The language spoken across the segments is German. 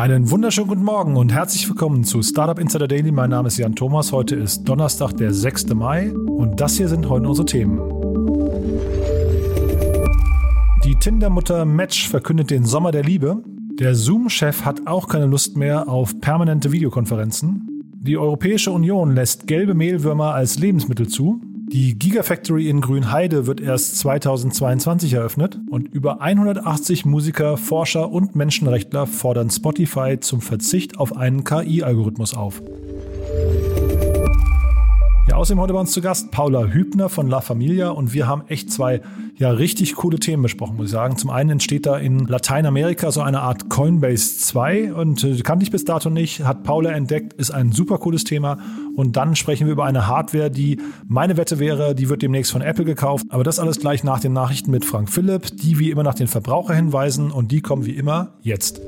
Einen wunderschönen guten Morgen und herzlich willkommen zu Startup Insider Daily. Mein Name ist Jan Thomas. Heute ist Donnerstag, der 6. Mai und das hier sind heute unsere Themen. Die Tinder-Mutter Match verkündet den Sommer der Liebe. Der Zoom-Chef hat auch keine Lust mehr auf permanente Videokonferenzen. Die Europäische Union lässt gelbe Mehlwürmer als Lebensmittel zu. Die Gigafactory in Grünheide wird erst 2022 eröffnet und über 180 Musiker, Forscher und Menschenrechtler fordern Spotify zum Verzicht auf einen KI-Algorithmus auf. Außerdem heute bei uns zu Gast Paula Hübner von La Familia und wir haben echt zwei ja richtig coole Themen besprochen, muss ich sagen. Zum einen entsteht da in Lateinamerika so eine Art Coinbase 2 und äh, kannte ich bis dato nicht, hat Paula entdeckt, ist ein super cooles Thema und dann sprechen wir über eine Hardware, die meine Wette wäre, die wird demnächst von Apple gekauft, aber das alles gleich nach den Nachrichten mit Frank Philipp, die wie immer nach den Verbraucher hinweisen und die kommen wie immer jetzt.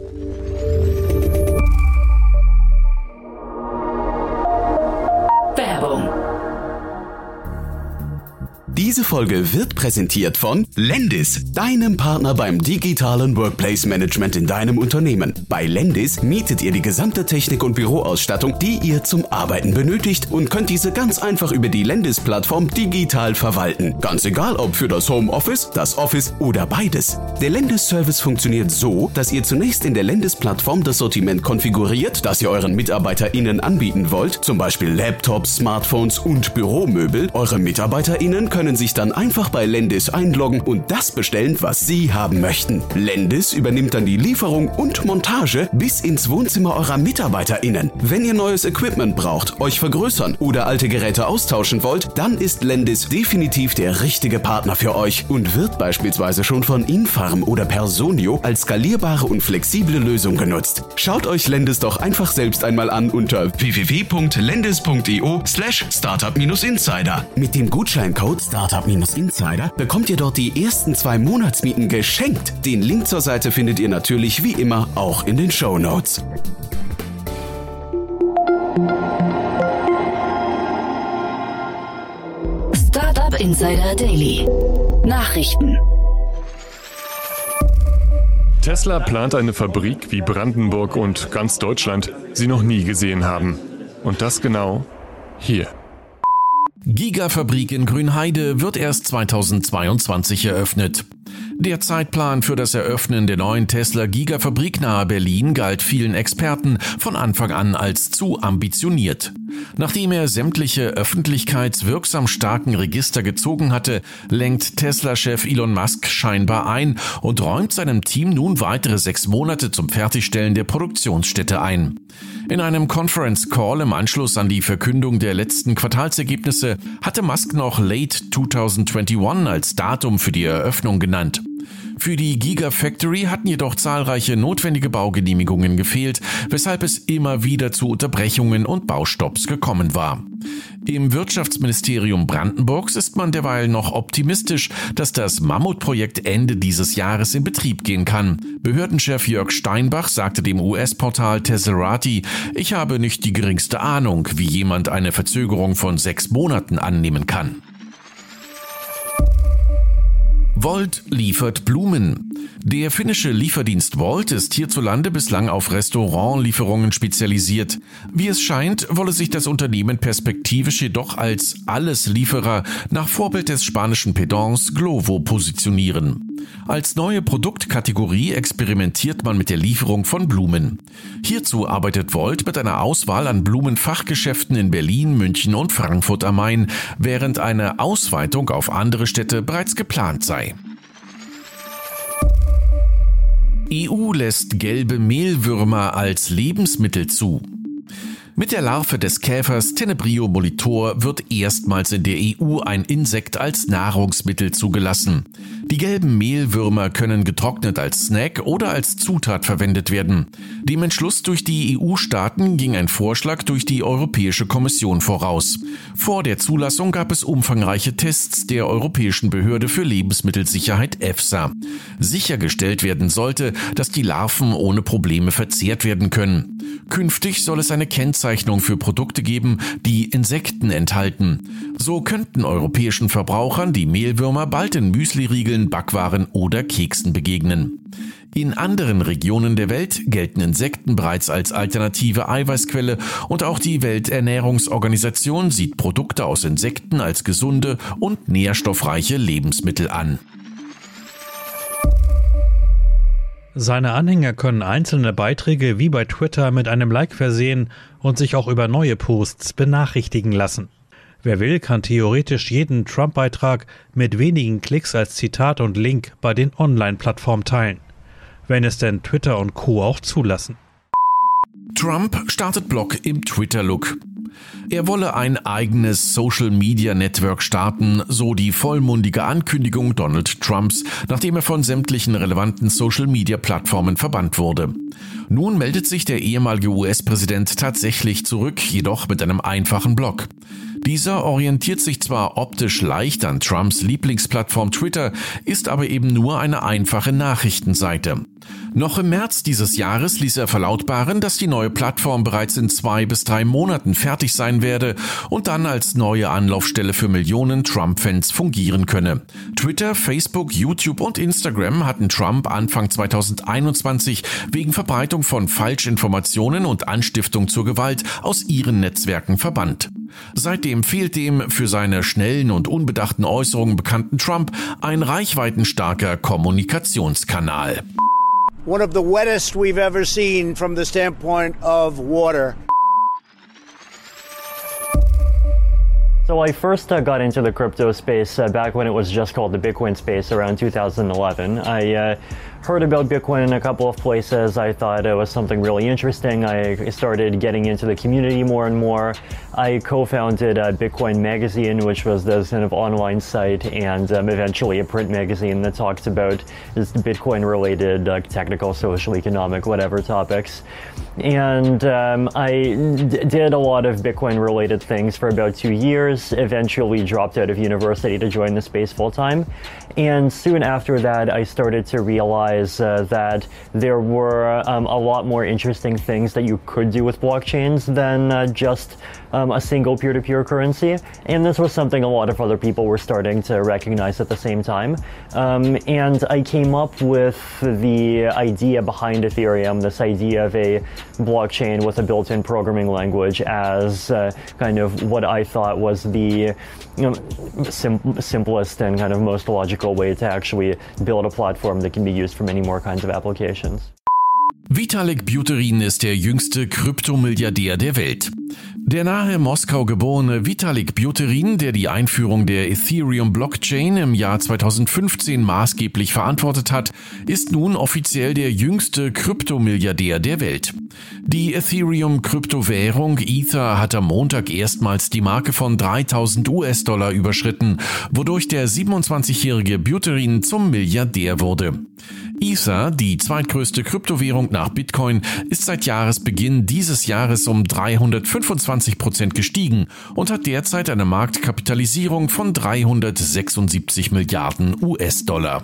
Diese Folge wird präsentiert von Lendis, deinem Partner beim digitalen Workplace Management in deinem Unternehmen. Bei Lendis mietet ihr die gesamte Technik und Büroausstattung, die ihr zum Arbeiten benötigt und könnt diese ganz einfach über die Lendis-Plattform digital verwalten. Ganz egal, ob für das Homeoffice, das Office oder beides. Der Lendis-Service funktioniert so, dass ihr zunächst in der Lendis-Plattform das Sortiment konfiguriert, das ihr euren MitarbeiterInnen anbieten wollt, zum Beispiel Laptops, Smartphones und Büromöbel. Eure MitarbeiterInnen können können sich dann einfach bei Lendis einloggen und das bestellen, was sie haben möchten. Lendis übernimmt dann die Lieferung und Montage bis ins Wohnzimmer eurer MitarbeiterInnen. Wenn ihr neues Equipment braucht, euch vergrößern oder alte Geräte austauschen wollt, dann ist Lendis definitiv der richtige Partner für euch und wird beispielsweise schon von Infarm oder Personio als skalierbare und flexible Lösung genutzt. Schaut euch Lendis doch einfach selbst einmal an unter www.lendis.io slash startup-insider. Mit dem Gutscheincode Startup-Insider bekommt ihr dort die ersten zwei Monatsmieten geschenkt. Den Link zur Seite findet ihr natürlich wie immer auch in den Show Notes. Startup Insider Daily. Nachrichten. Tesla plant eine Fabrik, wie Brandenburg und ganz Deutschland sie noch nie gesehen haben. Und das genau hier. Gigafabrik in Grünheide wird erst 2022 eröffnet. Der Zeitplan für das Eröffnen der neuen Tesla Gigafabrik nahe Berlin galt vielen Experten von Anfang an als zu ambitioniert. Nachdem er sämtliche öffentlichkeitswirksam starken Register gezogen hatte, lenkt Tesla-Chef Elon Musk scheinbar ein und räumt seinem Team nun weitere sechs Monate zum Fertigstellen der Produktionsstätte ein. In einem Conference Call im Anschluss an die Verkündung der letzten Quartalsergebnisse hatte Musk noch Late 2021 als Datum für die Eröffnung genannt. Für die Gigafactory hatten jedoch zahlreiche notwendige Baugenehmigungen gefehlt, weshalb es immer wieder zu Unterbrechungen und Baustopps gekommen war. Im Wirtschaftsministerium Brandenburgs ist man derweil noch optimistisch, dass das Mammutprojekt Ende dieses Jahres in Betrieb gehen kann. Behördenchef Jörg Steinbach sagte dem US-Portal Tesserati, ich habe nicht die geringste Ahnung, wie jemand eine Verzögerung von sechs Monaten annehmen kann. Volt liefert Blumen. Der finnische Lieferdienst Volt ist hierzulande bislang auf Restaurantlieferungen spezialisiert. Wie es scheint, wolle sich das Unternehmen perspektivisch jedoch als Alleslieferer nach Vorbild des spanischen Pedants Glovo positionieren. Als neue Produktkategorie experimentiert man mit der Lieferung von Blumen. Hierzu arbeitet Volt mit einer Auswahl an Blumenfachgeschäften in Berlin, München und Frankfurt am Main, während eine Ausweitung auf andere Städte bereits geplant sei. EU lässt gelbe Mehlwürmer als Lebensmittel zu. Mit der Larve des Käfers Tenebrio molitor wird erstmals in der EU ein Insekt als Nahrungsmittel zugelassen. Die gelben Mehlwürmer können getrocknet als Snack oder als Zutat verwendet werden. Dem Entschluss durch die EU-Staaten ging ein Vorschlag durch die Europäische Kommission voraus. Vor der Zulassung gab es umfangreiche Tests der Europäischen Behörde für Lebensmittelsicherheit EFSA. Sichergestellt werden sollte, dass die Larven ohne Probleme verzehrt werden können. Künftig soll es eine Kennzeichnung für Produkte geben, die Insekten enthalten. So könnten europäischen Verbrauchern die Mehlwürmer bald in Müsliriegeln, Backwaren oder Keksen begegnen. In anderen Regionen der Welt gelten Insekten bereits als alternative Eiweißquelle und auch die Welternährungsorganisation sieht Produkte aus Insekten als gesunde und nährstoffreiche Lebensmittel an. Seine Anhänger können einzelne Beiträge wie bei Twitter mit einem Like versehen und sich auch über neue Posts benachrichtigen lassen. Wer will, kann theoretisch jeden Trump-Beitrag mit wenigen Klicks als Zitat und Link bei den Online-Plattformen teilen wenn es denn Twitter und Co. auch zulassen. Trump startet Blog im Twitter-Look. Er wolle ein eigenes Social-Media-Network starten, so die vollmundige Ankündigung Donald Trumps, nachdem er von sämtlichen relevanten Social-Media-Plattformen verbannt wurde. Nun meldet sich der ehemalige US-Präsident tatsächlich zurück, jedoch mit einem einfachen Blog. Dieser orientiert sich zwar optisch leicht an Trumps Lieblingsplattform Twitter, ist aber eben nur eine einfache Nachrichtenseite. Noch im März dieses Jahres ließ er verlautbaren, dass die neue Plattform bereits in zwei bis drei Monaten fertig sein werde und dann als neue Anlaufstelle für Millionen Trump-Fans fungieren könne. Twitter, Facebook, YouTube und Instagram hatten Trump Anfang 2021 wegen Verbreitung von Falschinformationen und Anstiftung zur Gewalt aus ihren Netzwerken verbannt. Seitdem fehlt dem für seine schnellen und unbedachten Äußerungen bekannten Trump ein reichweitenstarker Kommunikationskanal. One of the wettest we've ever seen from the standpoint of water. So I first uh, got into the crypto space uh, back when it was just called the Bitcoin space around 2011. I uh, heard about Bitcoin in a couple of places. I thought it was something really interesting. I started getting into the community more and more. I co-founded uh, Bitcoin Magazine, which was this kind of online site, and um, eventually a print magazine that talked about Bitcoin-related uh, technical, social, economic, whatever topics. And um, I did a lot of Bitcoin-related things for about two years. Eventually, dropped out of university to join the space full time. And soon after that, I started to realize uh, that there were um, a lot more interesting things that you could do with blockchains than uh, just um, a single peer to peer currency. And this was something a lot of other people were starting to recognize at the same time. Um, and I came up with the idea behind Ethereum, this idea of a blockchain with a built in programming language, as uh, kind of what I thought was the you know, sim- simplest and kind of most logical way to actually build a platform that can be used for many more kinds of applications. Vitalik Buterin ist der jüngste Kryptomilliardär der Welt. Der nahe Moskau geborene Vitalik Buterin, der die Einführung der Ethereum Blockchain im Jahr 2015 maßgeblich verantwortet hat, ist nun offiziell der jüngste Kryptomilliardär der Welt. Die Ethereum-Kryptowährung Ether hat am Montag erstmals die Marke von 3000 US-Dollar überschritten, wodurch der 27-jährige Buterin zum Milliardär wurde. Ether, die zweitgrößte Kryptowährung nach Bitcoin, ist seit Jahresbeginn dieses Jahres um 325 Prozent gestiegen und hat derzeit eine Marktkapitalisierung von 376 Milliarden US-Dollar.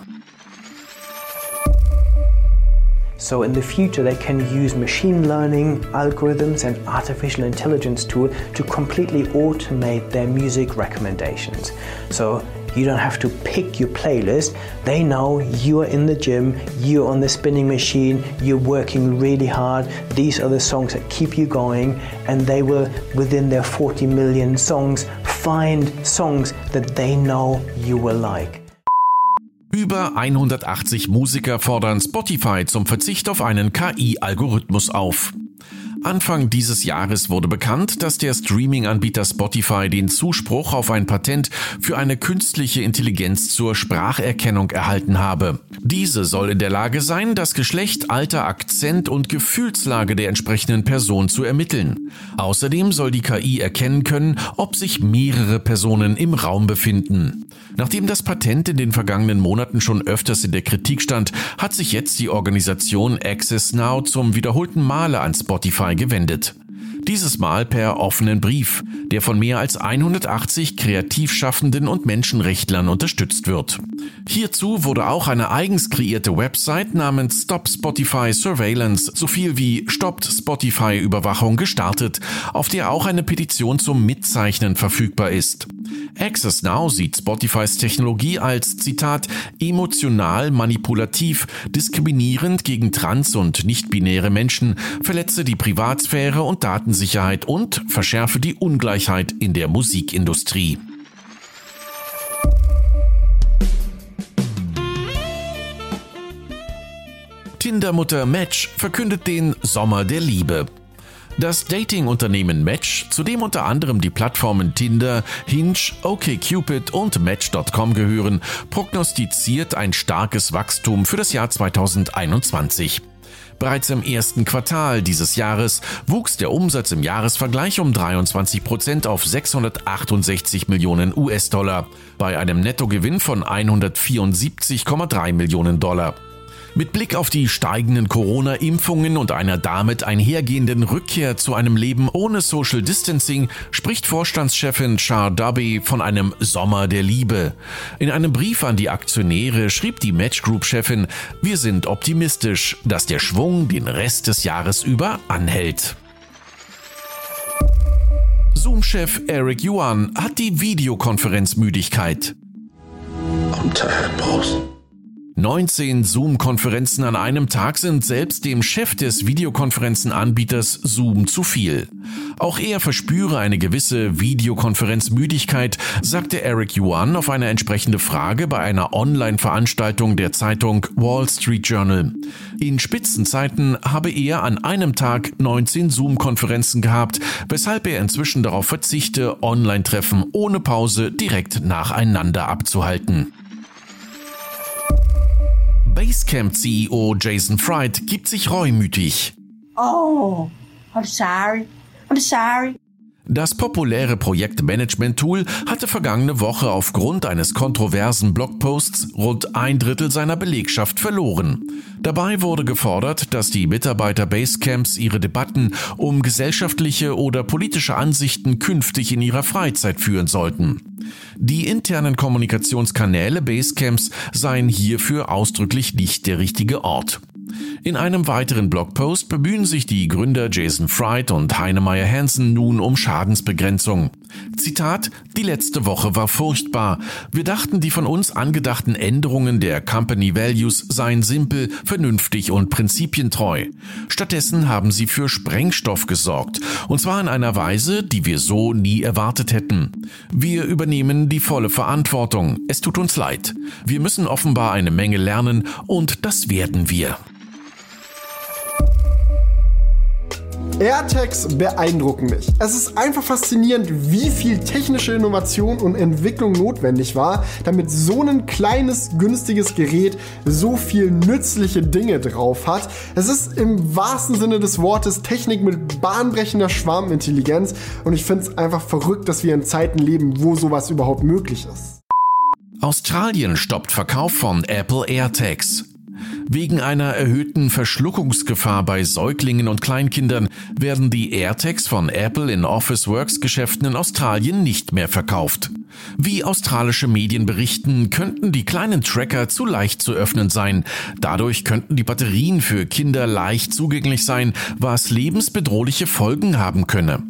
So in the future, they can use machine learning algorithms and artificial intelligence tool to completely automate their music recommendations. So you don't have to pick your playlist. They know you are in the gym, you're on the spinning machine, you're working really hard. These are the songs that keep you going, and they will, within their 40 million songs, find songs that they know you will like. Über 180 Musiker fordern Spotify zum Verzicht auf einen KI-Algorithmus auf. Anfang dieses Jahres wurde bekannt, dass der Streaming-Anbieter Spotify den Zuspruch auf ein Patent für eine künstliche Intelligenz zur Spracherkennung erhalten habe. Diese soll in der Lage sein, das Geschlecht, Alter, Akzent und Gefühlslage der entsprechenden Person zu ermitteln. Außerdem soll die KI erkennen können, ob sich mehrere Personen im Raum befinden. Nachdem das Patent in den vergangenen Monaten schon öfters in der Kritik stand, hat sich jetzt die Organisation Access Now zum wiederholten Male an Spotify gewendet. Dieses Mal per offenen Brief, der von mehr als 180 Kreativschaffenden und Menschenrechtlern unterstützt wird. Hierzu wurde auch eine eigens kreierte Website namens Stop Spotify Surveillance, so viel wie Stoppt Spotify Überwachung gestartet, auf der auch eine Petition zum Mitzeichnen verfügbar ist. Access Now sieht Spotifys Technologie als, Zitat, emotional manipulativ, diskriminierend gegen trans- und nicht-binäre Menschen, verletze die Privatsphäre und Datensicherheit und verschärfe die Ungleichheit in der Musikindustrie. Tinder-Mutter Match verkündet den Sommer der Liebe. Das Dating-Unternehmen Match, zu dem unter anderem die Plattformen Tinder, Hinge, OkCupid und Match.com gehören, prognostiziert ein starkes Wachstum für das Jahr 2021. Bereits im ersten Quartal dieses Jahres wuchs der Umsatz im Jahresvergleich um 23 Prozent auf 668 Millionen US-Dollar, bei einem Nettogewinn von 174,3 Millionen Dollar. Mit Blick auf die steigenden Corona-Impfungen und einer damit einhergehenden Rückkehr zu einem Leben ohne Social Distancing spricht Vorstandschefin Char Dubby von einem Sommer der Liebe. In einem Brief an die Aktionäre schrieb die Match Group-Chefin, wir sind optimistisch, dass der Schwung den Rest des Jahres über anhält. Zoom-Chef Eric Yuan hat die Videokonferenzmüdigkeit. I'm tired, boss. 19 Zoom-Konferenzen an einem Tag sind selbst dem Chef des Videokonferenzenanbieters Zoom zu viel. Auch er verspüre eine gewisse Videokonferenzmüdigkeit, sagte Eric Yuan auf eine entsprechende Frage bei einer Online-Veranstaltung der Zeitung Wall Street Journal. In Spitzenzeiten habe er an einem Tag 19 Zoom-Konferenzen gehabt, weshalb er inzwischen darauf verzichte, Online-Treffen ohne Pause direkt nacheinander abzuhalten. Basecamp-CEO Jason Fried gibt sich reumütig. Oh, I'm sorry. I'm sorry. Das populäre Projektmanagement-Tool hatte vergangene Woche aufgrund eines kontroversen Blogposts rund ein Drittel seiner Belegschaft verloren. Dabei wurde gefordert, dass die Mitarbeiter Basecamps ihre Debatten um gesellschaftliche oder politische Ansichten künftig in ihrer Freizeit führen sollten. Die internen Kommunikationskanäle Basecamps seien hierfür ausdrücklich nicht der richtige Ort. In einem weiteren Blogpost bemühen sich die Gründer Jason Fried und Heinemeier Hansen nun um Schadensbegrenzung. Zitat, die letzte Woche war furchtbar. Wir dachten, die von uns angedachten Änderungen der Company Values seien simpel, vernünftig und prinzipientreu. Stattdessen haben sie für Sprengstoff gesorgt. Und zwar in einer Weise, die wir so nie erwartet hätten. Wir übernehmen die volle Verantwortung. Es tut uns leid. Wir müssen offenbar eine Menge lernen und das werden wir. AirTags beeindrucken mich. Es ist einfach faszinierend, wie viel technische Innovation und Entwicklung notwendig war, damit so ein kleines, günstiges Gerät so viel nützliche Dinge drauf hat. Es ist im wahrsten Sinne des Wortes Technik mit bahnbrechender Schwarmintelligenz und ich finde es einfach verrückt, dass wir in Zeiten leben, wo sowas überhaupt möglich ist. Australien stoppt Verkauf von Apple AirTags. Wegen einer erhöhten Verschluckungsgefahr bei Säuglingen und Kleinkindern werden die AirTags von Apple in Office Works Geschäften in Australien nicht mehr verkauft. Wie australische Medien berichten, könnten die kleinen Tracker zu leicht zu öffnen sein. Dadurch könnten die Batterien für Kinder leicht zugänglich sein, was lebensbedrohliche Folgen haben könne.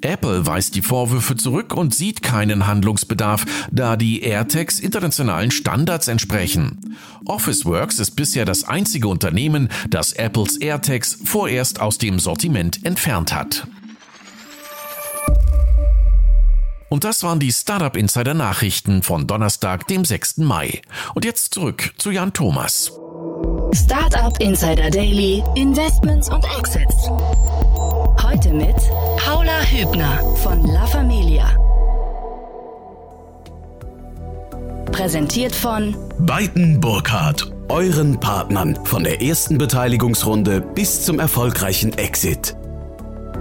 Apple weist die Vorwürfe zurück und sieht keinen Handlungsbedarf, da die AirTags internationalen Standards entsprechen. Officeworks ist bisher das einzige Unternehmen, das Apples AirTags vorerst aus dem Sortiment entfernt hat. Und das waren die Startup Insider Nachrichten von Donnerstag, dem 6. Mai. Und jetzt zurück zu Jan Thomas. Startup Insider Daily, Investments und Exits. Heute mit Paula Hübner von La Familia. Präsentiert von Beiten Burkhardt, euren Partnern von der ersten Beteiligungsrunde bis zum erfolgreichen Exit.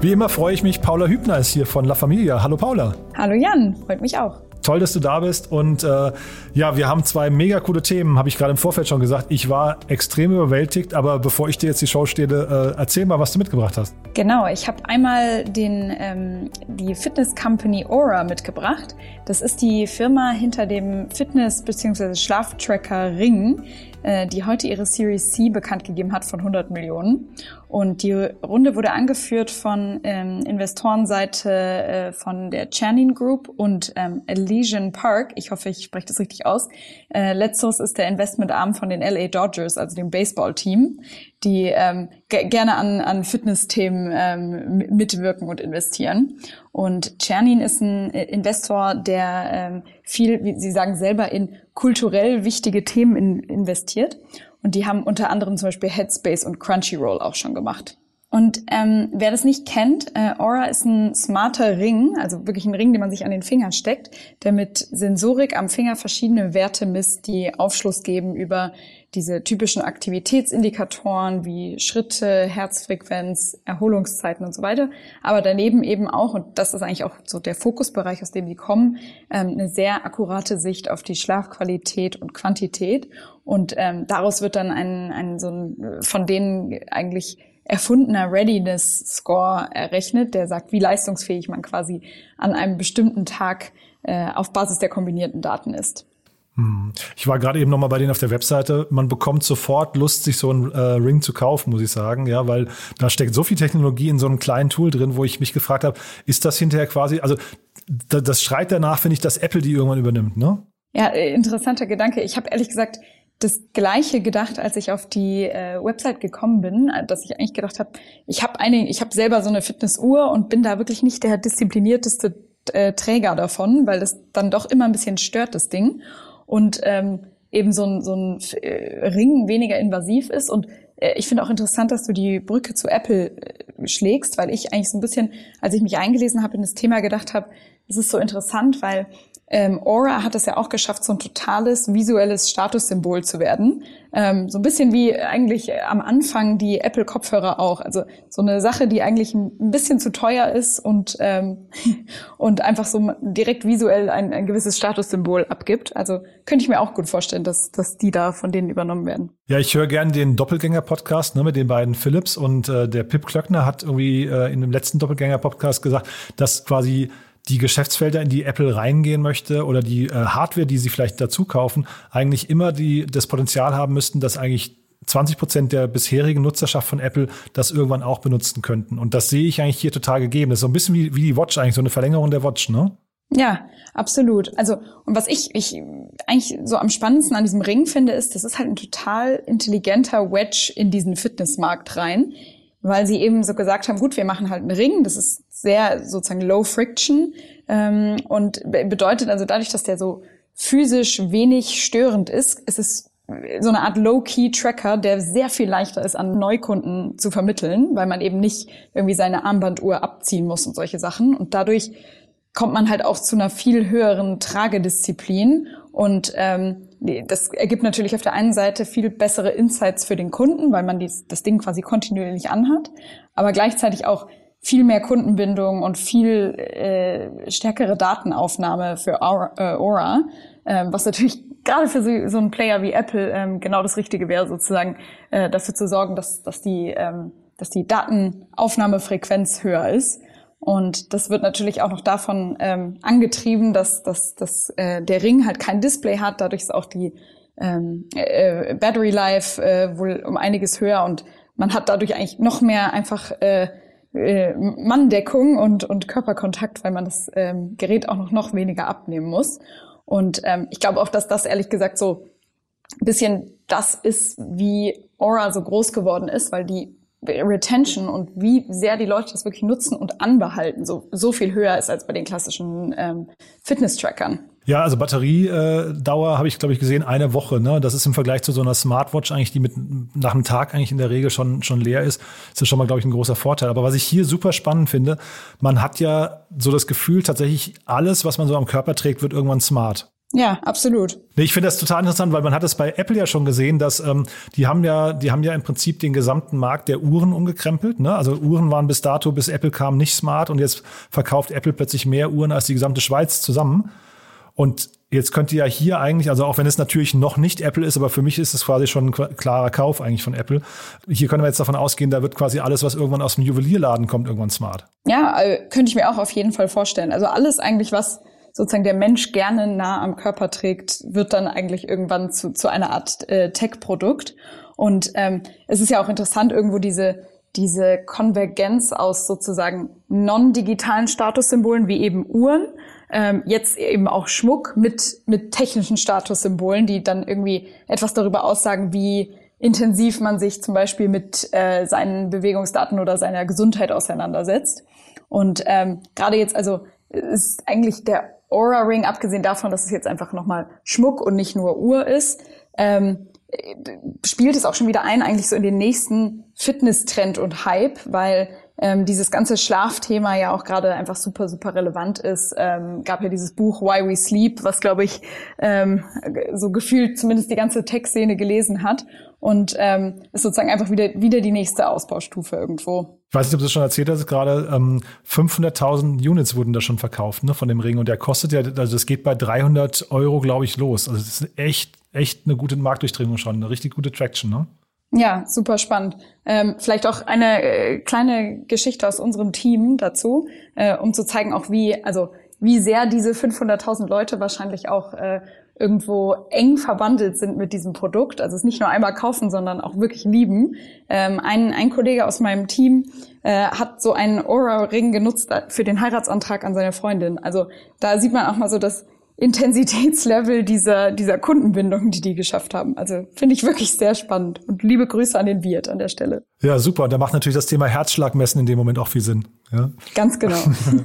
Wie immer freue ich mich, Paula Hübner ist hier von La Familia. Hallo Paula. Hallo Jan, freut mich auch. Toll, dass du da bist. Und äh, ja, wir haben zwei mega coole Themen, habe ich gerade im Vorfeld schon gesagt. Ich war extrem überwältigt, aber bevor ich dir jetzt die Show stehle, äh, erzähl mal, was du mitgebracht hast. Genau, ich habe einmal den, ähm, die Fitness Company Aura mitgebracht. Das ist die Firma hinter dem Fitness- bzw. Schlaftracker Ring, äh, die heute ihre Series C bekannt gegeben hat von 100 Millionen. Und die Runde wurde angeführt von ähm, Investorenseite äh, von der Channing Group und ähm, Elysian Park. Ich hoffe, ich spreche das richtig aus. Äh, letzteres ist der Investmentarm von den LA Dodgers, also dem Baseballteam, die ähm, gerne an, an Fitnessthemen ähm, mitwirken und investieren. Und Czernin ist ein äh, Investor, der ähm, viel, wie Sie sagen selber, in kulturell wichtige Themen in, investiert. Und die haben unter anderem zum Beispiel Headspace und Crunchyroll auch schon gemacht. Und ähm, wer das nicht kennt, äh, Aura ist ein smarter Ring, also wirklich ein Ring, den man sich an den Finger steckt, der mit Sensorik am Finger verschiedene Werte misst, die Aufschluss geben über diese typischen Aktivitätsindikatoren wie Schritte, Herzfrequenz, Erholungszeiten und so weiter. Aber daneben eben auch, und das ist eigentlich auch so der Fokusbereich, aus dem die kommen, ähm, eine sehr akkurate Sicht auf die Schlafqualität und Quantität. Und ähm, daraus wird dann ein, ein so ein von denen eigentlich erfundener Readiness Score errechnet, der sagt, wie leistungsfähig man quasi an einem bestimmten Tag äh, auf Basis der kombinierten Daten ist. Hm. Ich war gerade eben noch mal bei denen auf der Webseite. Man bekommt sofort Lust, sich so einen äh, Ring zu kaufen, muss ich sagen, ja, weil da steckt so viel Technologie in so einem kleinen Tool drin, wo ich mich gefragt habe, ist das hinterher quasi, also das, das schreit danach, finde ich, dass Apple die irgendwann übernimmt, ne? Ja, äh, interessanter Gedanke. Ich habe ehrlich gesagt das Gleiche gedacht, als ich auf die äh, Website gekommen bin, äh, dass ich eigentlich gedacht habe, ich habe eine, selber so eine Fitnessuhr und bin da wirklich nicht der disziplinierteste äh, Träger davon, weil das dann doch immer ein bisschen stört, das Ding und ähm, eben so ein, so ein äh, Ring weniger invasiv ist. Und äh, ich finde auch interessant, dass du die Brücke zu Apple äh, schlägst, weil ich eigentlich so ein bisschen, als ich mich eingelesen habe in das Thema, gedacht habe, es ist so interessant, weil ähm, Aura hat es ja auch geschafft, so ein totales visuelles Statussymbol zu werden. Ähm, so ein bisschen wie eigentlich am Anfang die Apple-Kopfhörer auch. Also so eine Sache, die eigentlich ein bisschen zu teuer ist und, ähm, und einfach so direkt visuell ein, ein gewisses Statussymbol abgibt. Also könnte ich mir auch gut vorstellen, dass, dass die da von denen übernommen werden. Ja, ich höre gerne den Doppelgänger-Podcast ne, mit den beiden Philips und äh, der Pip Klöckner hat irgendwie äh, in dem letzten Doppelgänger-Podcast gesagt, dass quasi die Geschäftsfelder, in die Apple reingehen möchte oder die äh, Hardware, die sie vielleicht dazu kaufen, eigentlich immer die, das Potenzial haben müssten, dass eigentlich 20 Prozent der bisherigen Nutzerschaft von Apple das irgendwann auch benutzen könnten. Und das sehe ich eigentlich hier total gegeben. Das ist so ein bisschen wie, wie die Watch eigentlich, so eine Verlängerung der Watch, ne? Ja, absolut. Also, und was ich, ich eigentlich so am spannendsten an diesem Ring finde, ist, das ist halt ein total intelligenter Wedge in diesen Fitnessmarkt rein, weil sie eben so gesagt haben, gut, wir machen halt einen Ring, das ist sehr sozusagen low friction ähm, und bedeutet also dadurch, dass der so physisch wenig störend ist, ist es so eine Art Low-Key-Tracker, der sehr viel leichter ist, an Neukunden zu vermitteln, weil man eben nicht irgendwie seine Armbanduhr abziehen muss und solche Sachen. Und dadurch kommt man halt auch zu einer viel höheren Tragedisziplin. Und ähm, das ergibt natürlich auf der einen Seite viel bessere Insights für den Kunden, weil man dies, das Ding quasi kontinuierlich anhat, aber gleichzeitig auch viel mehr Kundenbindung und viel äh, stärkere Datenaufnahme für Aura, äh, Aura äh, was natürlich gerade für so, so einen Player wie Apple ähm, genau das Richtige wäre, sozusagen äh, dafür zu sorgen, dass, dass, die, ähm, dass die Datenaufnahmefrequenz höher ist. Und das wird natürlich auch noch davon ähm, angetrieben, dass, dass, dass äh, der Ring halt kein Display hat. Dadurch ist auch die ähm, äh, Battery Life äh, wohl um einiges höher und man hat dadurch eigentlich noch mehr einfach äh, äh, Manndeckung und, und Körperkontakt, weil man das ähm, Gerät auch noch, noch weniger abnehmen muss. Und ähm, ich glaube auch, dass das ehrlich gesagt so ein bisschen das ist, wie Aura so groß geworden ist, weil die Retention und wie sehr die Leute das wirklich nutzen und anbehalten so, so viel höher ist als bei den klassischen ähm, Fitness-Trackern. Ja, also Batteriedauer äh, habe ich, glaube ich, gesehen, eine Woche. Ne? Das ist im Vergleich zu so einer Smartwatch eigentlich, die mit nach einem Tag eigentlich in der Regel schon, schon leer ist. Das ist schon mal, glaube ich, ein großer Vorteil. Aber was ich hier super spannend finde, man hat ja so das Gefühl, tatsächlich alles, was man so am Körper trägt, wird irgendwann smart. Ja, absolut. Ich finde das total interessant, weil man hat es bei Apple ja schon gesehen, dass ähm, die haben ja, die haben ja im Prinzip den gesamten Markt der Uhren umgekrempelt. Ne? Also Uhren waren bis dato, bis Apple kam, nicht smart und jetzt verkauft Apple plötzlich mehr Uhren als die gesamte Schweiz zusammen. Und jetzt könnt ihr ja hier eigentlich, also auch wenn es natürlich noch nicht Apple ist, aber für mich ist es quasi schon ein klarer Kauf eigentlich von Apple. Hier können wir jetzt davon ausgehen, da wird quasi alles, was irgendwann aus dem Juwelierladen kommt, irgendwann smart. Ja, äh, könnte ich mir auch auf jeden Fall vorstellen. Also alles eigentlich, was sozusagen der Mensch gerne nah am Körper trägt, wird dann eigentlich irgendwann zu, zu einer Art äh, Tech-Produkt. Und ähm, es ist ja auch interessant, irgendwo diese diese Konvergenz aus sozusagen non-digitalen Statussymbolen wie eben Uhren, ähm, jetzt eben auch Schmuck mit, mit technischen Statussymbolen, die dann irgendwie etwas darüber aussagen, wie intensiv man sich zum Beispiel mit äh, seinen Bewegungsdaten oder seiner Gesundheit auseinandersetzt. Und ähm, gerade jetzt, also ist eigentlich der Aura Ring, abgesehen davon, dass es jetzt einfach nochmal Schmuck und nicht nur Uhr ist, ähm, spielt es auch schon wieder ein, eigentlich so in den nächsten Fitness-Trend und Hype, weil ähm, dieses ganze Schlafthema ja auch gerade einfach super, super relevant ist. Ähm, gab ja dieses Buch Why We Sleep, was, glaube ich, ähm, so gefühlt zumindest die ganze Tech-Szene gelesen hat und ähm, ist sozusagen einfach wieder, wieder die nächste Ausbaustufe irgendwo. Ich weiß nicht, ob du es schon erzählt hast, gerade ähm, 500.000 Units wurden da schon verkauft ne, von dem Ring und der kostet ja, also das geht bei 300 Euro, glaube ich, los. Also das ist echt, echt eine gute Marktdurchdringung schon, eine richtig gute Traction, ne? Ja, super spannend. Ähm, vielleicht auch eine äh, kleine Geschichte aus unserem Team dazu, äh, um zu zeigen auch wie, also wie sehr diese 500.000 Leute wahrscheinlich auch äh, irgendwo eng verbandelt sind mit diesem Produkt. Also es nicht nur einmal kaufen, sondern auch wirklich lieben. Ähm, ein, ein Kollege aus meinem Team äh, hat so einen Aura-Ring genutzt für den Heiratsantrag an seine Freundin. Also da sieht man auch mal so das Intensitätslevel dieser, dieser Kundenbindung, die die geschafft haben. Also finde ich wirklich sehr spannend. Und liebe Grüße an den Wirt an der Stelle. Ja, super. Da macht natürlich das Thema Herzschlagmessen in dem Moment auch viel Sinn. Ja. Ganz genau.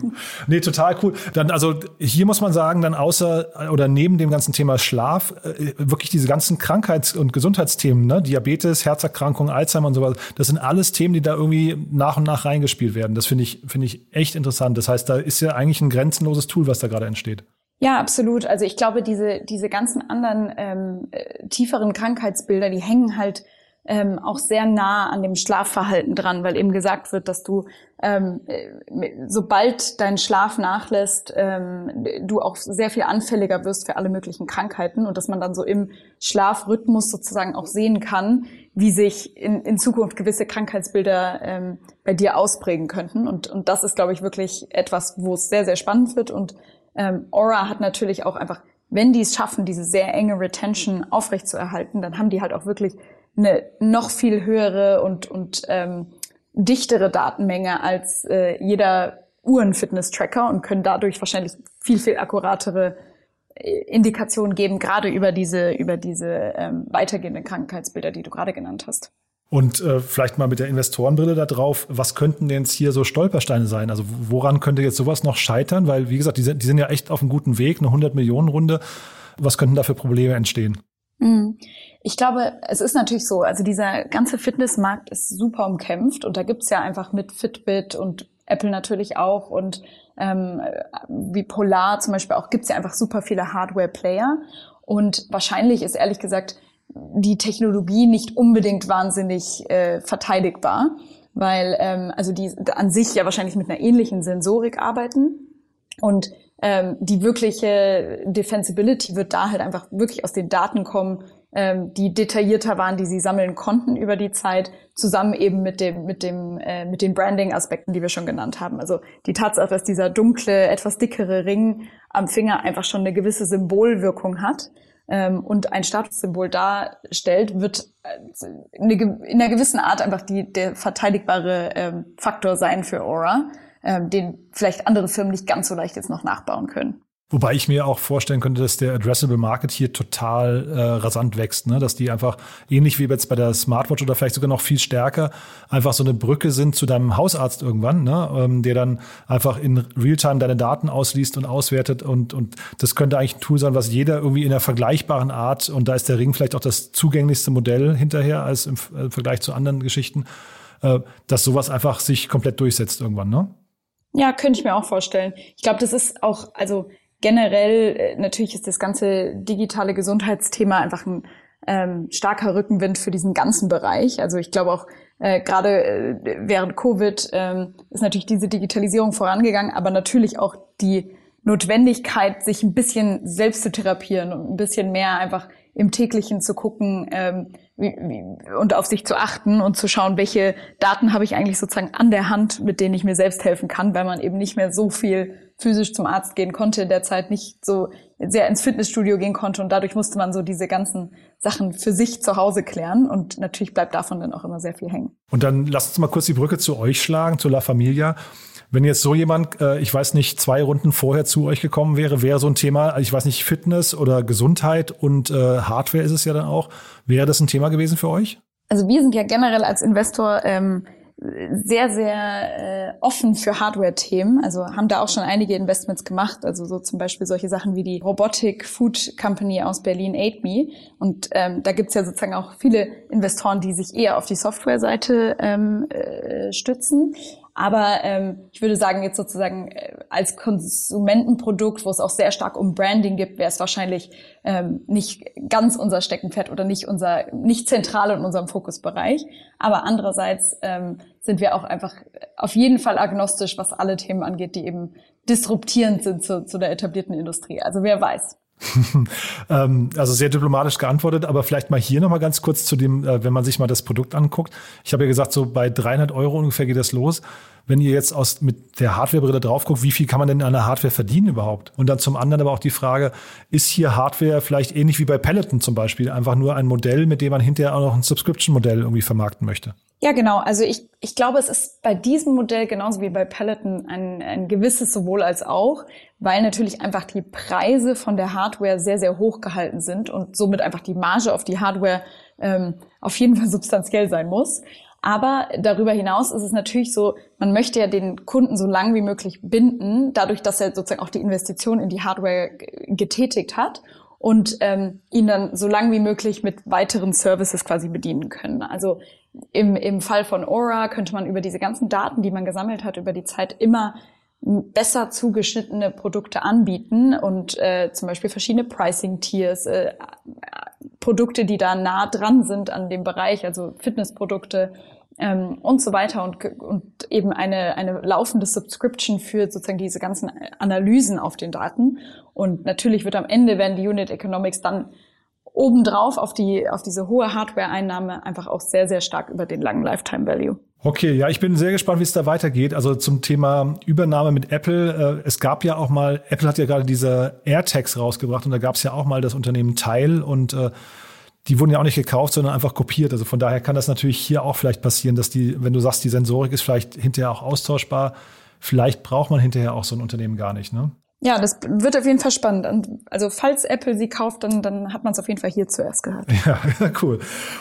nee, total cool. Dann, also hier muss man sagen, dann außer oder neben dem ganzen Thema Schlaf, äh, wirklich diese ganzen Krankheits- und Gesundheitsthemen, ne? Diabetes, Herzerkrankung, Alzheimer und sowas, das sind alles Themen, die da irgendwie nach und nach reingespielt werden. Das finde ich, finde ich echt interessant. Das heißt, da ist ja eigentlich ein grenzenloses Tool, was da gerade entsteht. Ja, absolut. Also ich glaube, diese, diese ganzen anderen ähm, äh, tieferen Krankheitsbilder, die hängen halt ähm, auch sehr nah an dem Schlafverhalten dran, weil eben gesagt wird, dass du, ähm, äh, sobald dein Schlaf nachlässt, ähm, du auch sehr viel anfälliger wirst für alle möglichen Krankheiten und dass man dann so im Schlafrhythmus sozusagen auch sehen kann, wie sich in, in Zukunft gewisse Krankheitsbilder ähm, bei dir ausprägen könnten. Und, und das ist, glaube ich, wirklich etwas, wo es sehr, sehr spannend wird und ähm, Aura hat natürlich auch einfach, wenn die es schaffen, diese sehr enge Retention aufrechtzuerhalten, dann haben die halt auch wirklich eine noch viel höhere und, und ähm, dichtere Datenmenge als äh, jeder Uhren-Fitness-Tracker und können dadurch wahrscheinlich viel, viel akkuratere äh, Indikationen geben, gerade über diese, über diese ähm, weitergehenden Krankheitsbilder, die du gerade genannt hast. Und äh, vielleicht mal mit der Investorenbrille da drauf, was könnten denn jetzt hier so Stolpersteine sein? Also woran könnte jetzt sowas noch scheitern? Weil, wie gesagt, die sind, die sind ja echt auf einem guten Weg, eine 100-Millionen-Runde. Was könnten da für Probleme entstehen? Hm. Ich glaube, es ist natürlich so, also dieser ganze Fitnessmarkt ist super umkämpft und da gibt's ja einfach mit Fitbit und Apple natürlich auch und ähm, wie Polar zum Beispiel auch, gibt's ja einfach super viele Hardware-Player und wahrscheinlich ist ehrlich gesagt die Technologie nicht unbedingt wahnsinnig äh, verteidigbar, weil ähm, also die an sich ja wahrscheinlich mit einer ähnlichen Sensorik arbeiten und ähm, die wirkliche Defensibility wird da halt einfach wirklich aus den Daten kommen, ähm, die detaillierter waren, die sie sammeln konnten über die Zeit, zusammen eben mit dem mit dem äh, mit den Branding-Aspekten, die wir schon genannt haben. Also die Tatsache, dass dieser dunkle, etwas dickere Ring am Finger einfach schon eine gewisse Symbolwirkung hat ähm, und ein Statussymbol darstellt, wird äh, in einer gewissen Art einfach die, der verteidigbare ähm, Faktor sein für Aura, ähm, den vielleicht andere Firmen nicht ganz so leicht jetzt noch nachbauen können. Wobei ich mir auch vorstellen könnte, dass der Addressable Market hier total äh, rasant wächst, ne? dass die einfach ähnlich wie jetzt bei der Smartwatch oder vielleicht sogar noch viel stärker einfach so eine Brücke sind zu deinem Hausarzt irgendwann, ne? ähm, der dann einfach in Realtime deine Daten ausliest und auswertet und und das könnte eigentlich ein Tool sein, was jeder irgendwie in einer vergleichbaren Art und da ist der Ring vielleicht auch das zugänglichste Modell hinterher als im, äh, im Vergleich zu anderen Geschichten, äh, dass sowas einfach sich komplett durchsetzt irgendwann, ne? Ja, könnte ich mir auch vorstellen. Ich glaube, das ist auch, also generell, äh, natürlich ist das ganze digitale Gesundheitsthema einfach ein ähm, starker Rückenwind für diesen ganzen Bereich. Also ich glaube auch, äh, gerade äh, während Covid ähm, ist natürlich diese Digitalisierung vorangegangen, aber natürlich auch die Notwendigkeit, sich ein bisschen selbst zu therapieren und ein bisschen mehr einfach im täglichen zu gucken ähm, wie, wie, und auf sich zu achten und zu schauen, welche Daten habe ich eigentlich sozusagen an der Hand, mit denen ich mir selbst helfen kann, weil man eben nicht mehr so viel physisch zum Arzt gehen konnte in der Zeit, nicht so sehr ins Fitnessstudio gehen konnte und dadurch musste man so diese ganzen Sachen für sich zu Hause klären und natürlich bleibt davon dann auch immer sehr viel hängen. Und dann lasst uns mal kurz die Brücke zu euch schlagen, zu La Familia. Wenn jetzt so jemand, äh, ich weiß nicht, zwei Runden vorher zu euch gekommen wäre, wäre so ein Thema, ich weiß nicht, Fitness oder Gesundheit und äh, Hardware ist es ja dann auch, wäre das ein Thema gewesen für euch? Also wir sind ja generell als Investor ähm, sehr, sehr äh, offen für Hardware-Themen. Also haben da auch schon einige Investments gemacht. Also so zum Beispiel solche Sachen wie die Robotic Food Company aus Berlin, AidMe. Und ähm, da gibt's ja sozusagen auch viele Investoren, die sich eher auf die Software-Seite ähm, äh, stützen. Aber ähm, ich würde sagen, jetzt sozusagen äh, als Konsumentenprodukt, wo es auch sehr stark um Branding gibt, wäre es wahrscheinlich ähm, nicht ganz unser Steckenpferd oder nicht unser, nicht zentral in unserem Fokusbereich. Aber andererseits ähm, sind wir auch einfach auf jeden Fall agnostisch, was alle Themen angeht, die eben disruptierend sind zu, zu der etablierten Industrie. Also wer weiß. ähm, also sehr diplomatisch geantwortet, aber vielleicht mal hier nochmal ganz kurz zu dem, äh, wenn man sich mal das Produkt anguckt. Ich habe ja gesagt, so bei 300 Euro ungefähr geht das los. Wenn ihr jetzt aus, mit der Hardwarebrille drauf guckt, wie viel kann man denn an der Hardware verdienen überhaupt? Und dann zum anderen aber auch die Frage, ist hier Hardware vielleicht ähnlich wie bei Peloton zum Beispiel, einfach nur ein Modell, mit dem man hinterher auch noch ein Subscription-Modell irgendwie vermarkten möchte? Ja, genau. Also ich, ich glaube, es ist bei diesem Modell genauso wie bei Peloton ein, ein gewisses sowohl als auch, weil natürlich einfach die Preise von der Hardware sehr, sehr hoch gehalten sind und somit einfach die Marge auf die Hardware ähm, auf jeden Fall substanziell sein muss. Aber darüber hinaus ist es natürlich so, man möchte ja den Kunden so lang wie möglich binden, dadurch, dass er sozusagen auch die Investition in die Hardware getätigt hat und ähm, ihn dann so lang wie möglich mit weiteren Services quasi bedienen können. Also im, Im Fall von Aura könnte man über diese ganzen Daten, die man gesammelt hat, über die Zeit immer besser zugeschnittene Produkte anbieten und äh, zum Beispiel verschiedene Pricing-Tiers, äh, Produkte, die da nah dran sind an dem Bereich, also Fitnessprodukte ähm, und so weiter und, und eben eine, eine laufende Subscription für sozusagen diese ganzen Analysen auf den Daten. Und natürlich wird am Ende, werden die Unit Economics dann obendrauf auf die, auf diese hohe Hardware-Einnahme einfach auch sehr, sehr stark über den langen Lifetime Value. Okay, ja, ich bin sehr gespannt, wie es da weitergeht. Also zum Thema Übernahme mit Apple. Äh, es gab ja auch mal, Apple hat ja gerade diese AirTags rausgebracht und da gab es ja auch mal das Unternehmen Teil und äh, die wurden ja auch nicht gekauft, sondern einfach kopiert. Also von daher kann das natürlich hier auch vielleicht passieren, dass die, wenn du sagst, die Sensorik ist vielleicht hinterher auch austauschbar, vielleicht braucht man hinterher auch so ein Unternehmen gar nicht, ne? Ja, das wird auf jeden Fall spannend. Also falls Apple sie kauft, dann, dann hat man es auf jeden Fall hier zuerst gehört. Ja, cool.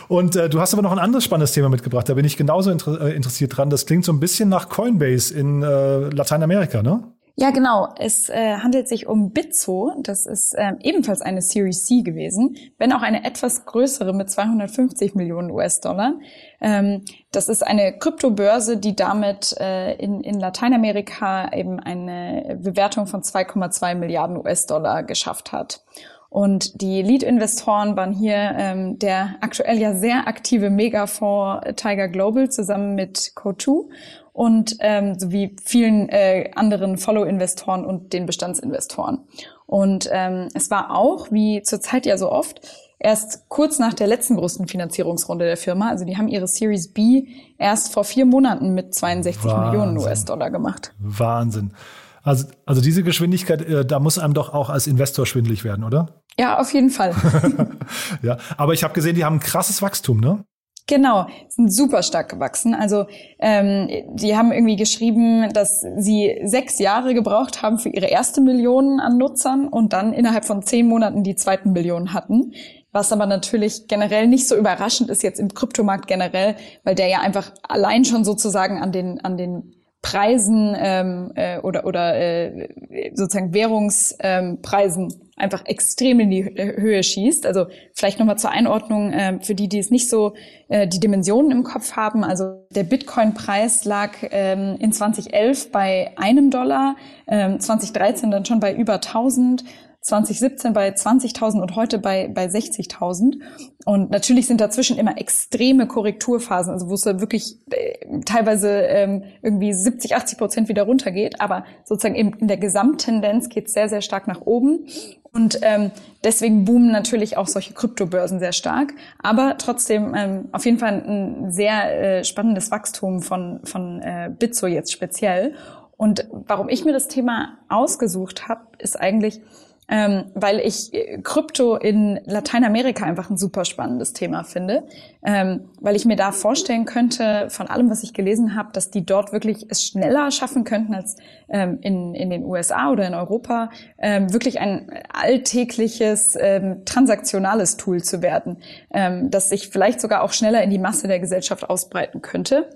Und äh, du hast aber noch ein anderes spannendes Thema mitgebracht. Da bin ich genauso inter äh, interessiert dran. Das klingt so ein bisschen nach Coinbase in äh, Lateinamerika, ne? Ja, genau. Es äh, handelt sich um Bitso. Das ist äh, ebenfalls eine Series C gewesen, wenn auch eine etwas größere mit 250 Millionen US-Dollar. Ähm, das ist eine Kryptobörse, die damit äh, in, in Lateinamerika eben eine Bewertung von 2,2 Milliarden US-Dollar geschafft hat. Und die Lead-Investoren waren hier ähm, der aktuell ja sehr aktive Megafonds Tiger Global zusammen mit Co2 und ähm, sowie vielen äh, anderen Follow-Investoren und den Bestandsinvestoren. Und ähm, es war auch, wie zurzeit ja so oft, erst kurz nach der letzten großen Finanzierungsrunde der Firma, also die haben ihre Series B erst vor vier Monaten mit 62 Wahnsinn. Millionen US-Dollar gemacht. Wahnsinn. Also, also diese Geschwindigkeit, äh, da muss einem doch auch als Investor schwindlig werden, oder? Ja, auf jeden Fall. ja, aber ich habe gesehen, die haben ein krasses Wachstum, ne? Genau, sind super stark gewachsen. Also ähm, die haben irgendwie geschrieben, dass sie sechs Jahre gebraucht haben für ihre erste Million an Nutzern und dann innerhalb von zehn Monaten die zweiten Millionen hatten. Was aber natürlich generell nicht so überraschend ist jetzt im Kryptomarkt generell, weil der ja einfach allein schon sozusagen an den an den Preisen ähm, äh, oder oder äh, sozusagen Währungspreisen ähm, einfach extrem in die Höhe schießt. Also vielleicht nochmal zur Einordnung äh, für die, die es nicht so äh, die Dimensionen im Kopf haben. Also der Bitcoin-Preis lag ähm, in 2011 bei einem Dollar, ähm, 2013 dann schon bei über 1000 2017 bei 20.000 und heute bei, bei 60.000. Und natürlich sind dazwischen immer extreme Korrekturphasen, also wo es wirklich äh, teilweise ähm, irgendwie 70, 80 Prozent wieder runtergeht. Aber sozusagen in, in der Gesamttendenz geht es sehr, sehr stark nach oben. Und ähm, deswegen boomen natürlich auch solche Kryptobörsen sehr stark. Aber trotzdem ähm, auf jeden Fall ein sehr äh, spannendes Wachstum von, von äh, Bitso jetzt speziell. Und warum ich mir das Thema ausgesucht habe, ist eigentlich, ähm, weil ich äh, Krypto in Lateinamerika einfach ein super spannendes Thema finde, ähm, weil ich mir da vorstellen könnte, von allem, was ich gelesen habe, dass die dort wirklich es schneller schaffen könnten als ähm, in, in den USA oder in Europa, ähm, wirklich ein alltägliches, ähm, transaktionales Tool zu werden, ähm, das sich vielleicht sogar auch schneller in die Masse der Gesellschaft ausbreiten könnte.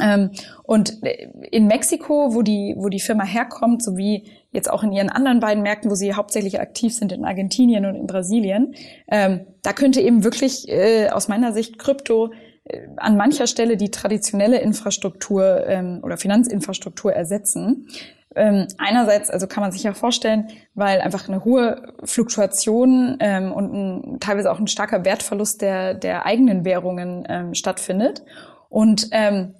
Ähm, und in Mexiko, wo die, wo die Firma herkommt, sowie jetzt auch in ihren anderen beiden Märkten, wo sie hauptsächlich aktiv sind, in Argentinien und in Brasilien, ähm, da könnte eben wirklich äh, aus meiner Sicht Krypto äh, an mancher Stelle die traditionelle Infrastruktur ähm, oder Finanzinfrastruktur ersetzen. Ähm, einerseits, also kann man sich ja vorstellen, weil einfach eine hohe Fluktuation ähm, und ein, teilweise auch ein starker Wertverlust der, der eigenen Währungen ähm, stattfindet. Und ähm,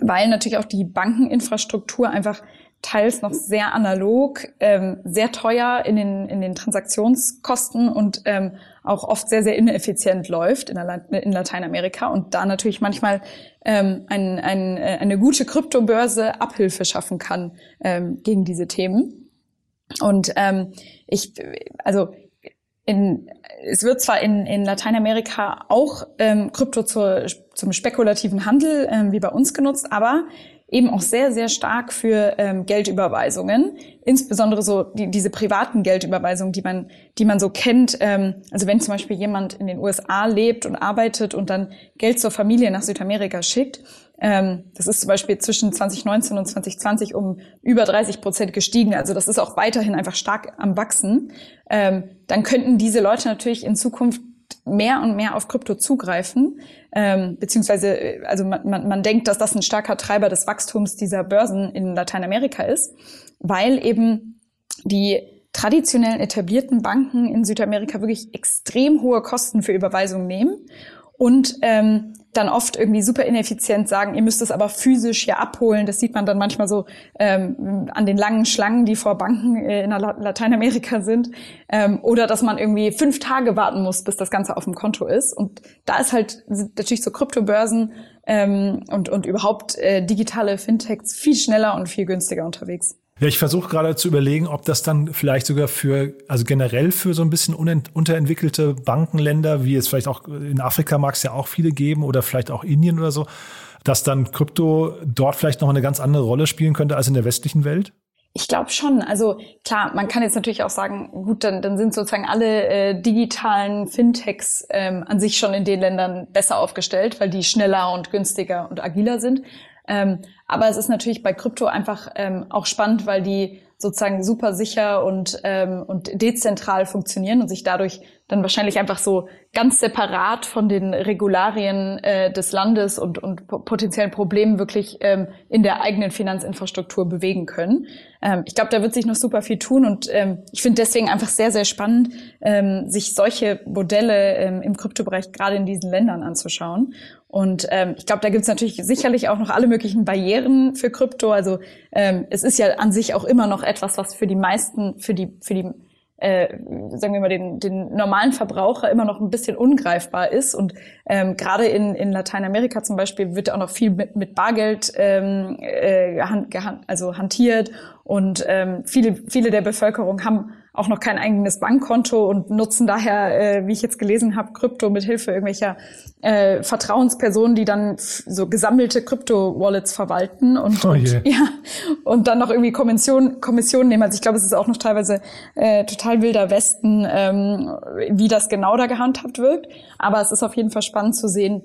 weil natürlich auch die Bankeninfrastruktur einfach teils noch sehr analog, ähm, sehr teuer in den, in den Transaktionskosten und ähm, auch oft sehr, sehr ineffizient läuft in, der, in Lateinamerika und da natürlich manchmal ähm, ein, ein, äh, eine gute Kryptobörse Abhilfe schaffen kann ähm, gegen diese Themen. Und ähm, ich, also in, es wird zwar in, in Lateinamerika auch ähm, Krypto zur, zum spekulativen Handel ähm, wie bei uns genutzt, aber eben auch sehr, sehr stark für ähm, Geldüberweisungen, insbesondere so die, diese privaten Geldüberweisungen, die man, die man so kennt. Ähm, also wenn zum Beispiel jemand in den USA lebt und arbeitet und dann Geld zur Familie nach Südamerika schickt, ähm, das ist zum Beispiel zwischen 2019 und 2020 um über 30 Prozent gestiegen. Also das ist auch weiterhin einfach stark am Wachsen. Ähm, dann könnten diese Leute natürlich in Zukunft mehr und mehr auf Krypto zugreifen, ähm, beziehungsweise äh, also man, man, man denkt, dass das ein starker Treiber des Wachstums dieser Börsen in Lateinamerika ist, weil eben die traditionellen etablierten Banken in Südamerika wirklich extrem hohe Kosten für Überweisungen nehmen und ähm, dann oft irgendwie super ineffizient sagen, ihr müsst es aber physisch hier abholen. Das sieht man dann manchmal so ähm, an den langen Schlangen, die vor Banken äh, in Lateinamerika sind. Ähm, oder dass man irgendwie fünf Tage warten muss, bis das Ganze auf dem Konto ist. Und da ist halt sind natürlich so Kryptobörsen ähm, und, und überhaupt äh, digitale Fintechs viel schneller und viel günstiger unterwegs. Ja, ich versuche gerade zu überlegen, ob das dann vielleicht sogar für, also generell für so ein bisschen unterentwickelte Bankenländer, wie es vielleicht auch in Afrika mag es ja auch viele geben oder vielleicht auch Indien oder so, dass dann Krypto dort vielleicht noch eine ganz andere Rolle spielen könnte als in der westlichen Welt? Ich glaube schon. Also klar, man kann jetzt natürlich auch sagen, gut, dann, dann sind sozusagen alle äh, digitalen Fintechs ähm, an sich schon in den Ländern besser aufgestellt, weil die schneller und günstiger und agiler sind. Ähm, aber es ist natürlich bei Krypto einfach ähm, auch spannend, weil die sozusagen super sicher und, ähm, und dezentral funktionieren und sich dadurch dann wahrscheinlich einfach so ganz separat von den Regularien äh, des Landes und, und potenziellen Problemen wirklich ähm, in der eigenen Finanzinfrastruktur bewegen können. Ähm, ich glaube, da wird sich noch super viel tun und ähm, ich finde deswegen einfach sehr, sehr spannend, ähm, sich solche Modelle ähm, im Kryptobereich gerade in diesen Ländern anzuschauen. Und ähm, ich glaube, da gibt es natürlich sicherlich auch noch alle möglichen Barrieren für Krypto. Also ähm, es ist ja an sich auch immer noch etwas, was für die meisten, für die, für die äh, sagen wir mal, den, den normalen Verbraucher immer noch ein bisschen ungreifbar ist. Und ähm, gerade in, in Lateinamerika zum Beispiel wird auch noch viel mit, mit Bargeld ähm, äh, also hantiert. Und ähm, viele, viele der Bevölkerung haben auch noch kein eigenes Bankkonto und nutzen daher, äh, wie ich jetzt gelesen habe, Krypto mit Hilfe irgendwelcher äh, Vertrauenspersonen, die dann so gesammelte Krypto-Wallets verwalten und, oh und, ja und dann noch irgendwie Kommission Kommission nehmen. Also ich glaube, es ist auch noch teilweise äh, total wilder Westen, ähm, wie das genau da gehandhabt wird. Aber es ist auf jeden Fall spannend zu sehen,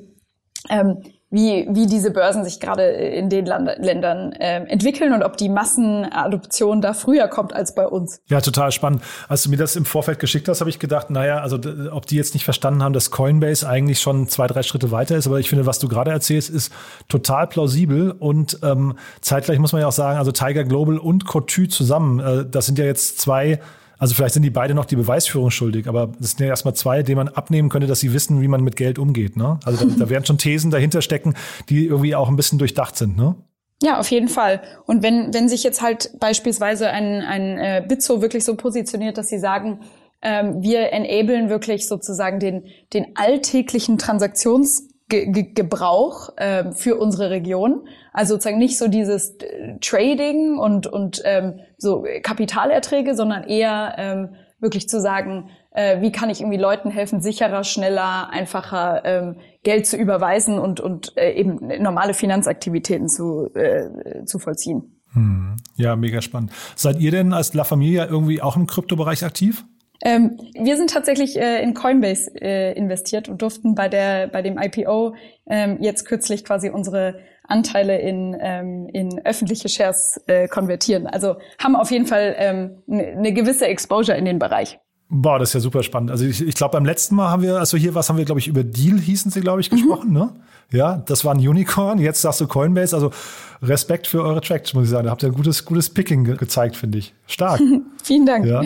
ähm, wie, wie diese Börsen sich gerade in den Land Ländern äh, entwickeln und ob die Massenadoption da früher kommt als bei uns. Ja, total spannend. Als du mir das im Vorfeld geschickt hast, habe ich gedacht, naja, also ob die jetzt nicht verstanden haben, dass Coinbase eigentlich schon zwei, drei Schritte weiter ist. Aber ich finde, was du gerade erzählst, ist total plausibel. Und ähm, zeitgleich muss man ja auch sagen, also Tiger Global und Cotu zusammen, äh, das sind ja jetzt zwei Also vielleicht sind die beide noch die Beweisführung schuldig, aber das sind ja erstmal zwei, denen man abnehmen könnte, dass sie wissen, wie man mit Geld umgeht. Ne? Also da, da werden schon Thesen dahinter stecken, die irgendwie auch ein bisschen durchdacht sind. Ne? Ja, auf jeden Fall. Und wenn, wenn sich jetzt halt beispielsweise ein, ein äh, Bitso wirklich so positioniert, dass sie sagen, ähm, wir enablen wirklich sozusagen den, den alltäglichen Transaktionsgebrauch äh, für unsere Region. Also sozusagen nicht so dieses äh, Trading und, und ähm, so Kapitalerträge, sondern eher ähm, wirklich zu sagen, äh, wie kann ich irgendwie Leuten helfen, sicherer, schneller, einfacher ähm, Geld zu überweisen und, und äh, eben normale Finanzaktivitäten zu, äh, zu vollziehen. Hm. Ja, mega spannend. Seid ihr denn als La Familia irgendwie auch im Kryptobereich aktiv? Ähm, wir sind tatsächlich äh, in Coinbase äh, investiert und durften bei der bei dem IPO ähm, jetzt kürzlich quasi unsere Anteile in, ähm, in öffentliche Shares äh, konvertieren. Also haben auf jeden Fall ähm, eine ne gewisse Exposure in den Bereich. Boah, das ist ja super spannend. Also ich, ich glaube, beim letzten Mal haben wir, also hier was haben wir, glaube ich, über Deal hießen sie, glaube ich, mhm. gesprochen, mhm. ne? Ja, das war ein Unicorn. Jetzt sagst du Coinbase. Also Respekt für eure Tracks, muss ich sagen. Da habt ihr ein gutes, gutes Picking ge gezeigt, finde ich. Stark. Vielen Dank. Ja.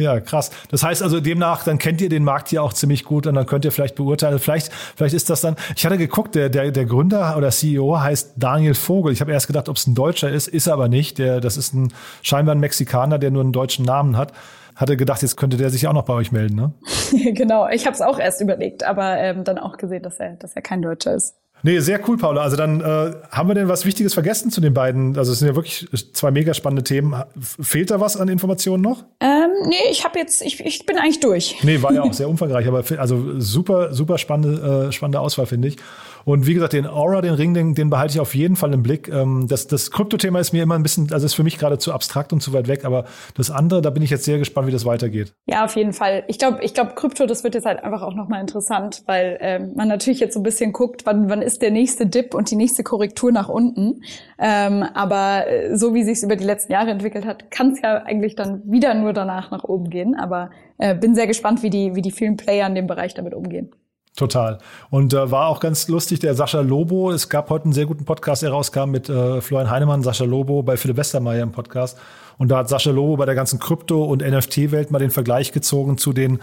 Ja, krass. Das heißt also demnach, dann kennt ihr den Markt hier auch ziemlich gut und dann könnt ihr vielleicht beurteilen. Vielleicht, vielleicht ist das dann. Ich hatte geguckt, der, der, der Gründer oder CEO heißt Daniel Vogel. Ich habe erst gedacht, ob es ein Deutscher ist, ist er aber nicht. Der, das ist ein scheinbar ein Mexikaner, der nur einen deutschen Namen hat. Hatte gedacht, jetzt könnte der sich auch noch bei euch melden, ne? genau, ich habe es auch erst überlegt, aber ähm, dann auch gesehen, dass er, dass er kein Deutscher ist. Nee, sehr cool, Paula. Also dann äh, haben wir denn was Wichtiges vergessen zu den beiden? Also es sind ja wirklich zwei mega spannende Themen. Fehlt da was an Informationen noch? Ähm, nee, ich habe jetzt, ich, ich bin eigentlich durch. Nee, war ja auch sehr umfangreich, aber also super, super spannende, äh, spannende Auswahl, finde ich. Und wie gesagt, den Aura, den Ring, den, den behalte ich auf jeden Fall im Blick. Ähm, das das Krypto-Thema ist mir immer ein bisschen, also ist für mich gerade zu abstrakt und zu weit weg, aber das andere, da bin ich jetzt sehr gespannt, wie das weitergeht. Ja, auf jeden Fall. Ich glaube, ich glaube, Krypto, das wird jetzt halt einfach auch nochmal interessant, weil ähm, man natürlich jetzt so ein bisschen guckt, wann, wann ist der nächste Dip und die nächste Korrektur nach unten. Ähm, aber äh, so wie sich es über die letzten Jahre entwickelt hat, kann es ja eigentlich dann wieder nur danach nach oben gehen. Aber äh, bin sehr gespannt, wie die, wie die vielen Player in dem Bereich damit umgehen. Total. Und äh, war auch ganz lustig, der Sascha Lobo. Es gab heute einen sehr guten Podcast, der rauskam mit äh, Florian Heinemann, Sascha Lobo bei Philipp Westermeier im Podcast. Und da hat Sascha Lobo bei der ganzen Krypto- und NFT-Welt mal den Vergleich gezogen zu den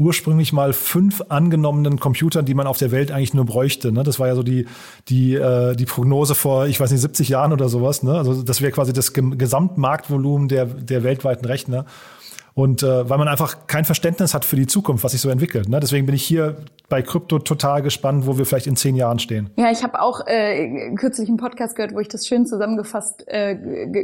ursprünglich mal fünf angenommenen Computern, die man auf der Welt eigentlich nur bräuchte. Ne? Das war ja so die, die, äh, die Prognose vor, ich weiß nicht, 70 Jahren oder sowas. Ne? Also das wäre quasi das Gesamtmarktvolumen der, der weltweiten Rechner. Und äh, weil man einfach kein Verständnis hat für die Zukunft, was sich so entwickelt. Ne? Deswegen bin ich hier bei Krypto total gespannt, wo wir vielleicht in zehn Jahren stehen. Ja, ich habe auch äh, kürzlich einen Podcast gehört, wo ich das schön zusammengefasst äh,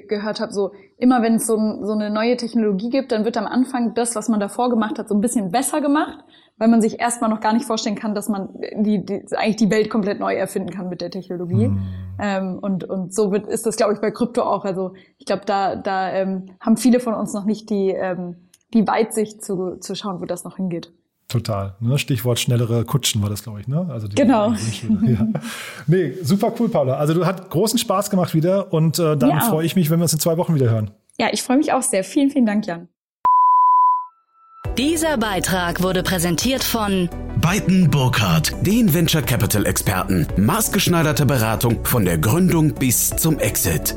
gehört habe. So immer wenn es so, so eine neue Technologie gibt, dann wird am Anfang das, was man davor gemacht hat, so ein bisschen besser gemacht, weil man sich erstmal noch gar nicht vorstellen kann, dass man die, die eigentlich die Welt komplett neu erfinden kann mit der Technologie. Mhm. Ähm, und und so wird, ist das, glaube ich, bei Krypto auch. Also ich glaube, da da ähm, haben viele von uns noch nicht die ähm, die Weitsicht zu, zu schauen, wo das noch hingeht. Total. Ne? Stichwort schnellere Kutschen war das, glaube ich. Ne? Also die, genau. Die ja. Nee, super cool, Paula. Also du hat großen Spaß gemacht wieder und äh, dann ja. freue ich mich, wenn wir uns in zwei Wochen wieder hören. Ja, ich freue mich auch sehr. Vielen, vielen Dank, Jan. Dieser Beitrag wurde präsentiert von Beiten Burkhardt, den Venture Capital Experten. Maßgeschneiderte Beratung von der Gründung bis zum Exit.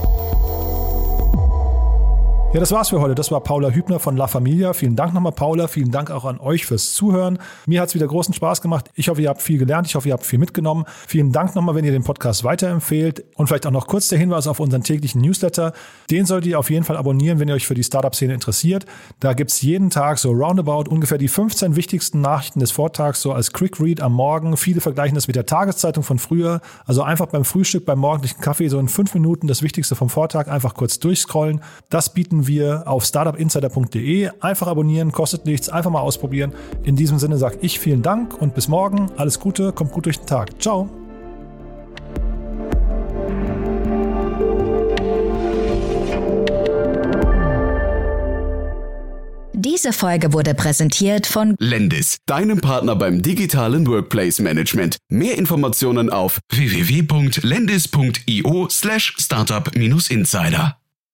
Ja, das war's für heute. Das war Paula Hübner von La Familia. Vielen Dank nochmal, Paula. Vielen Dank auch an euch fürs Zuhören. Mir hat's wieder großen Spaß gemacht. Ich hoffe, ihr habt viel gelernt. Ich hoffe, ihr habt viel mitgenommen. Vielen Dank nochmal, wenn ihr den Podcast weiterempfehlt. Und vielleicht auch noch kurz der Hinweis auf unseren täglichen Newsletter. Den solltet ihr auf jeden Fall abonnieren, wenn ihr euch für die Startup-Szene interessiert. Da gibt's jeden Tag so roundabout ungefähr die 15 wichtigsten Nachrichten des Vortags, so als Quick Read am Morgen. Viele vergleichen das mit der Tageszeitung von früher. Also einfach beim Frühstück, beim morgendlichen Kaffee so in fünf Minuten das Wichtigste vom Vortag einfach kurz durchscrollen. Das bieten wir auf Startup startupinsider.de. Einfach abonnieren, kostet nichts, einfach mal ausprobieren. In diesem Sinne sage ich vielen Dank und bis morgen. Alles Gute, kommt gut durch den Tag. Ciao. Diese Folge wurde präsentiert von Lendis, deinem Partner beim digitalen Workplace Management. Mehr Informationen auf www.lendis.io/startup-insider.